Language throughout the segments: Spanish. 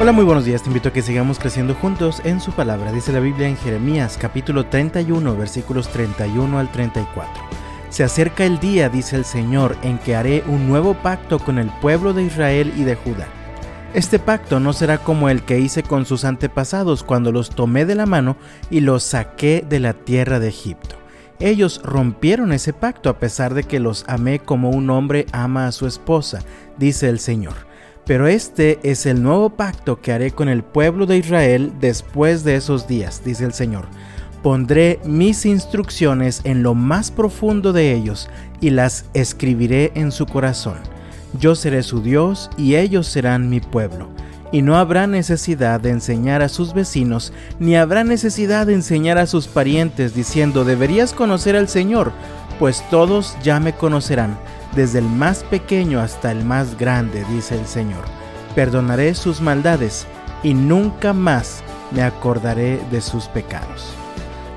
Hola, muy buenos días. Te invito a que sigamos creciendo juntos en su palabra. Dice la Biblia en Jeremías capítulo 31 versículos 31 al 34. Se acerca el día, dice el Señor, en que haré un nuevo pacto con el pueblo de Israel y de Judá. Este pacto no será como el que hice con sus antepasados cuando los tomé de la mano y los saqué de la tierra de Egipto. Ellos rompieron ese pacto a pesar de que los amé como un hombre ama a su esposa, dice el Señor. Pero este es el nuevo pacto que haré con el pueblo de Israel después de esos días, dice el Señor. Pondré mis instrucciones en lo más profundo de ellos y las escribiré en su corazón. Yo seré su Dios y ellos serán mi pueblo. Y no habrá necesidad de enseñar a sus vecinos, ni habrá necesidad de enseñar a sus parientes diciendo, deberías conocer al Señor, pues todos ya me conocerán desde el más pequeño hasta el más grande, dice el Señor. Perdonaré sus maldades y nunca más me acordaré de sus pecados.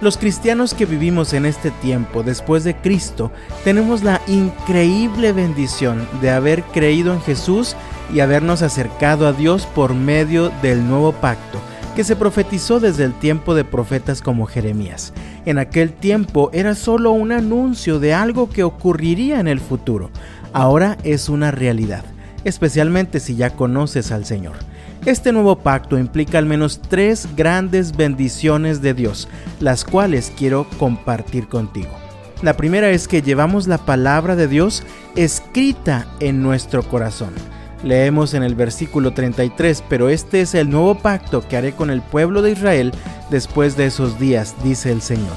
Los cristianos que vivimos en este tiempo después de Cristo tenemos la increíble bendición de haber creído en Jesús y habernos acercado a Dios por medio del nuevo pacto que se profetizó desde el tiempo de profetas como Jeremías. En aquel tiempo era solo un anuncio de algo que ocurriría en el futuro. Ahora es una realidad, especialmente si ya conoces al Señor. Este nuevo pacto implica al menos tres grandes bendiciones de Dios, las cuales quiero compartir contigo. La primera es que llevamos la palabra de Dios escrita en nuestro corazón. Leemos en el versículo 33, pero este es el nuevo pacto que haré con el pueblo de Israel después de esos días, dice el Señor.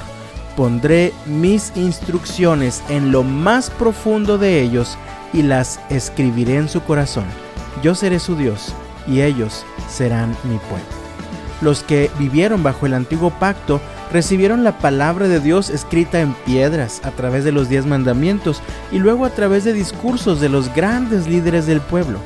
Pondré mis instrucciones en lo más profundo de ellos y las escribiré en su corazón. Yo seré su Dios y ellos serán mi pueblo. Los que vivieron bajo el antiguo pacto recibieron la palabra de Dios escrita en piedras a través de los diez mandamientos y luego a través de discursos de los grandes líderes del pueblo.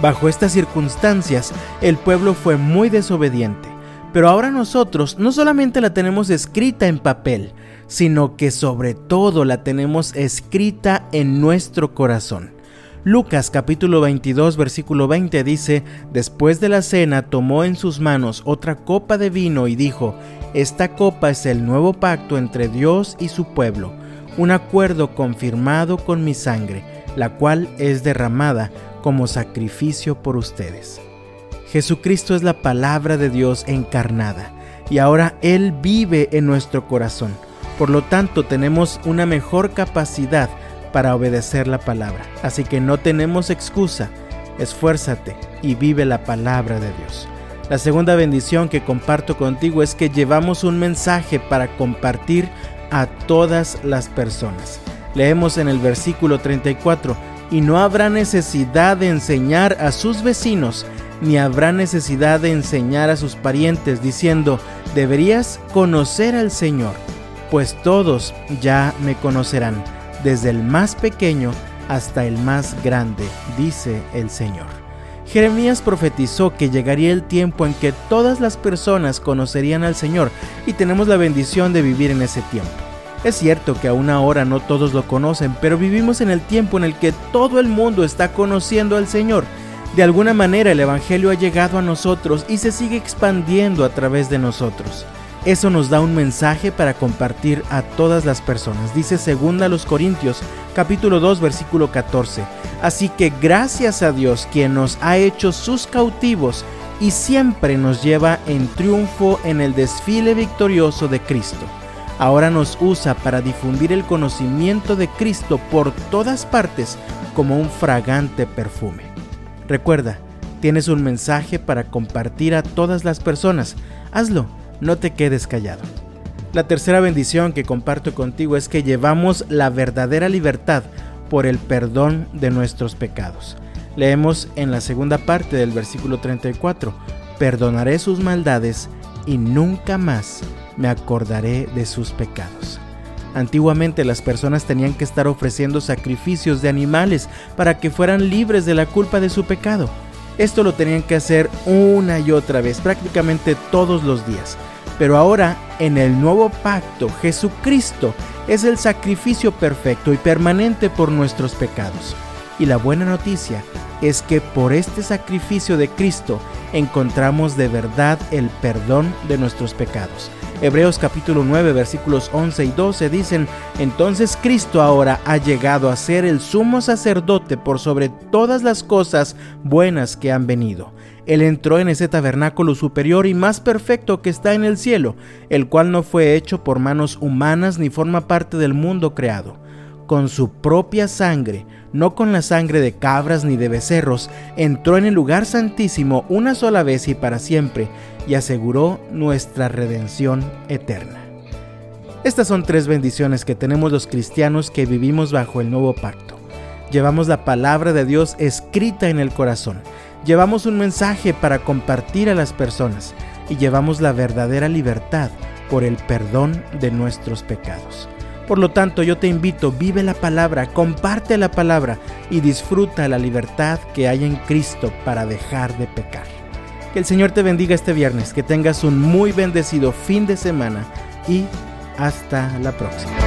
Bajo estas circunstancias, el pueblo fue muy desobediente, pero ahora nosotros no solamente la tenemos escrita en papel, sino que sobre todo la tenemos escrita en nuestro corazón. Lucas capítulo 22 versículo 20 dice, Después de la cena tomó en sus manos otra copa de vino y dijo, Esta copa es el nuevo pacto entre Dios y su pueblo, un acuerdo confirmado con mi sangre, la cual es derramada como sacrificio por ustedes. Jesucristo es la palabra de Dios encarnada y ahora Él vive en nuestro corazón. Por lo tanto, tenemos una mejor capacidad para obedecer la palabra. Así que no tenemos excusa. Esfuérzate y vive la palabra de Dios. La segunda bendición que comparto contigo es que llevamos un mensaje para compartir a todas las personas. Leemos en el versículo 34, y no habrá necesidad de enseñar a sus vecinos, ni habrá necesidad de enseñar a sus parientes, diciendo, deberías conocer al Señor, pues todos ya me conocerán desde el más pequeño hasta el más grande, dice el Señor. Jeremías profetizó que llegaría el tiempo en que todas las personas conocerían al Señor y tenemos la bendición de vivir en ese tiempo. Es cierto que aún ahora no todos lo conocen, pero vivimos en el tiempo en el que todo el mundo está conociendo al Señor. De alguna manera el Evangelio ha llegado a nosotros y se sigue expandiendo a través de nosotros. Eso nos da un mensaje para compartir a todas las personas. Dice segunda los Corintios, capítulo 2, versículo 14. Así que gracias a Dios quien nos ha hecho sus cautivos y siempre nos lleva en triunfo en el desfile victorioso de Cristo. Ahora nos usa para difundir el conocimiento de Cristo por todas partes como un fragante perfume. Recuerda, tienes un mensaje para compartir a todas las personas. Hazlo no te quedes callado. La tercera bendición que comparto contigo es que llevamos la verdadera libertad por el perdón de nuestros pecados. Leemos en la segunda parte del versículo 34, perdonaré sus maldades y nunca más me acordaré de sus pecados. Antiguamente las personas tenían que estar ofreciendo sacrificios de animales para que fueran libres de la culpa de su pecado. Esto lo tenían que hacer una y otra vez, prácticamente todos los días. Pero ahora, en el nuevo pacto, Jesucristo es el sacrificio perfecto y permanente por nuestros pecados. Y la buena noticia es que por este sacrificio de Cristo encontramos de verdad el perdón de nuestros pecados. Hebreos capítulo 9 versículos 11 y 12 dicen, entonces Cristo ahora ha llegado a ser el sumo sacerdote por sobre todas las cosas buenas que han venido. Él entró en ese tabernáculo superior y más perfecto que está en el cielo, el cual no fue hecho por manos humanas ni forma parte del mundo creado con su propia sangre, no con la sangre de cabras ni de becerros, entró en el lugar santísimo una sola vez y para siempre, y aseguró nuestra redención eterna. Estas son tres bendiciones que tenemos los cristianos que vivimos bajo el nuevo pacto. Llevamos la palabra de Dios escrita en el corazón, llevamos un mensaje para compartir a las personas y llevamos la verdadera libertad por el perdón de nuestros pecados. Por lo tanto, yo te invito, vive la palabra, comparte la palabra y disfruta la libertad que hay en Cristo para dejar de pecar. Que el Señor te bendiga este viernes, que tengas un muy bendecido fin de semana y hasta la próxima.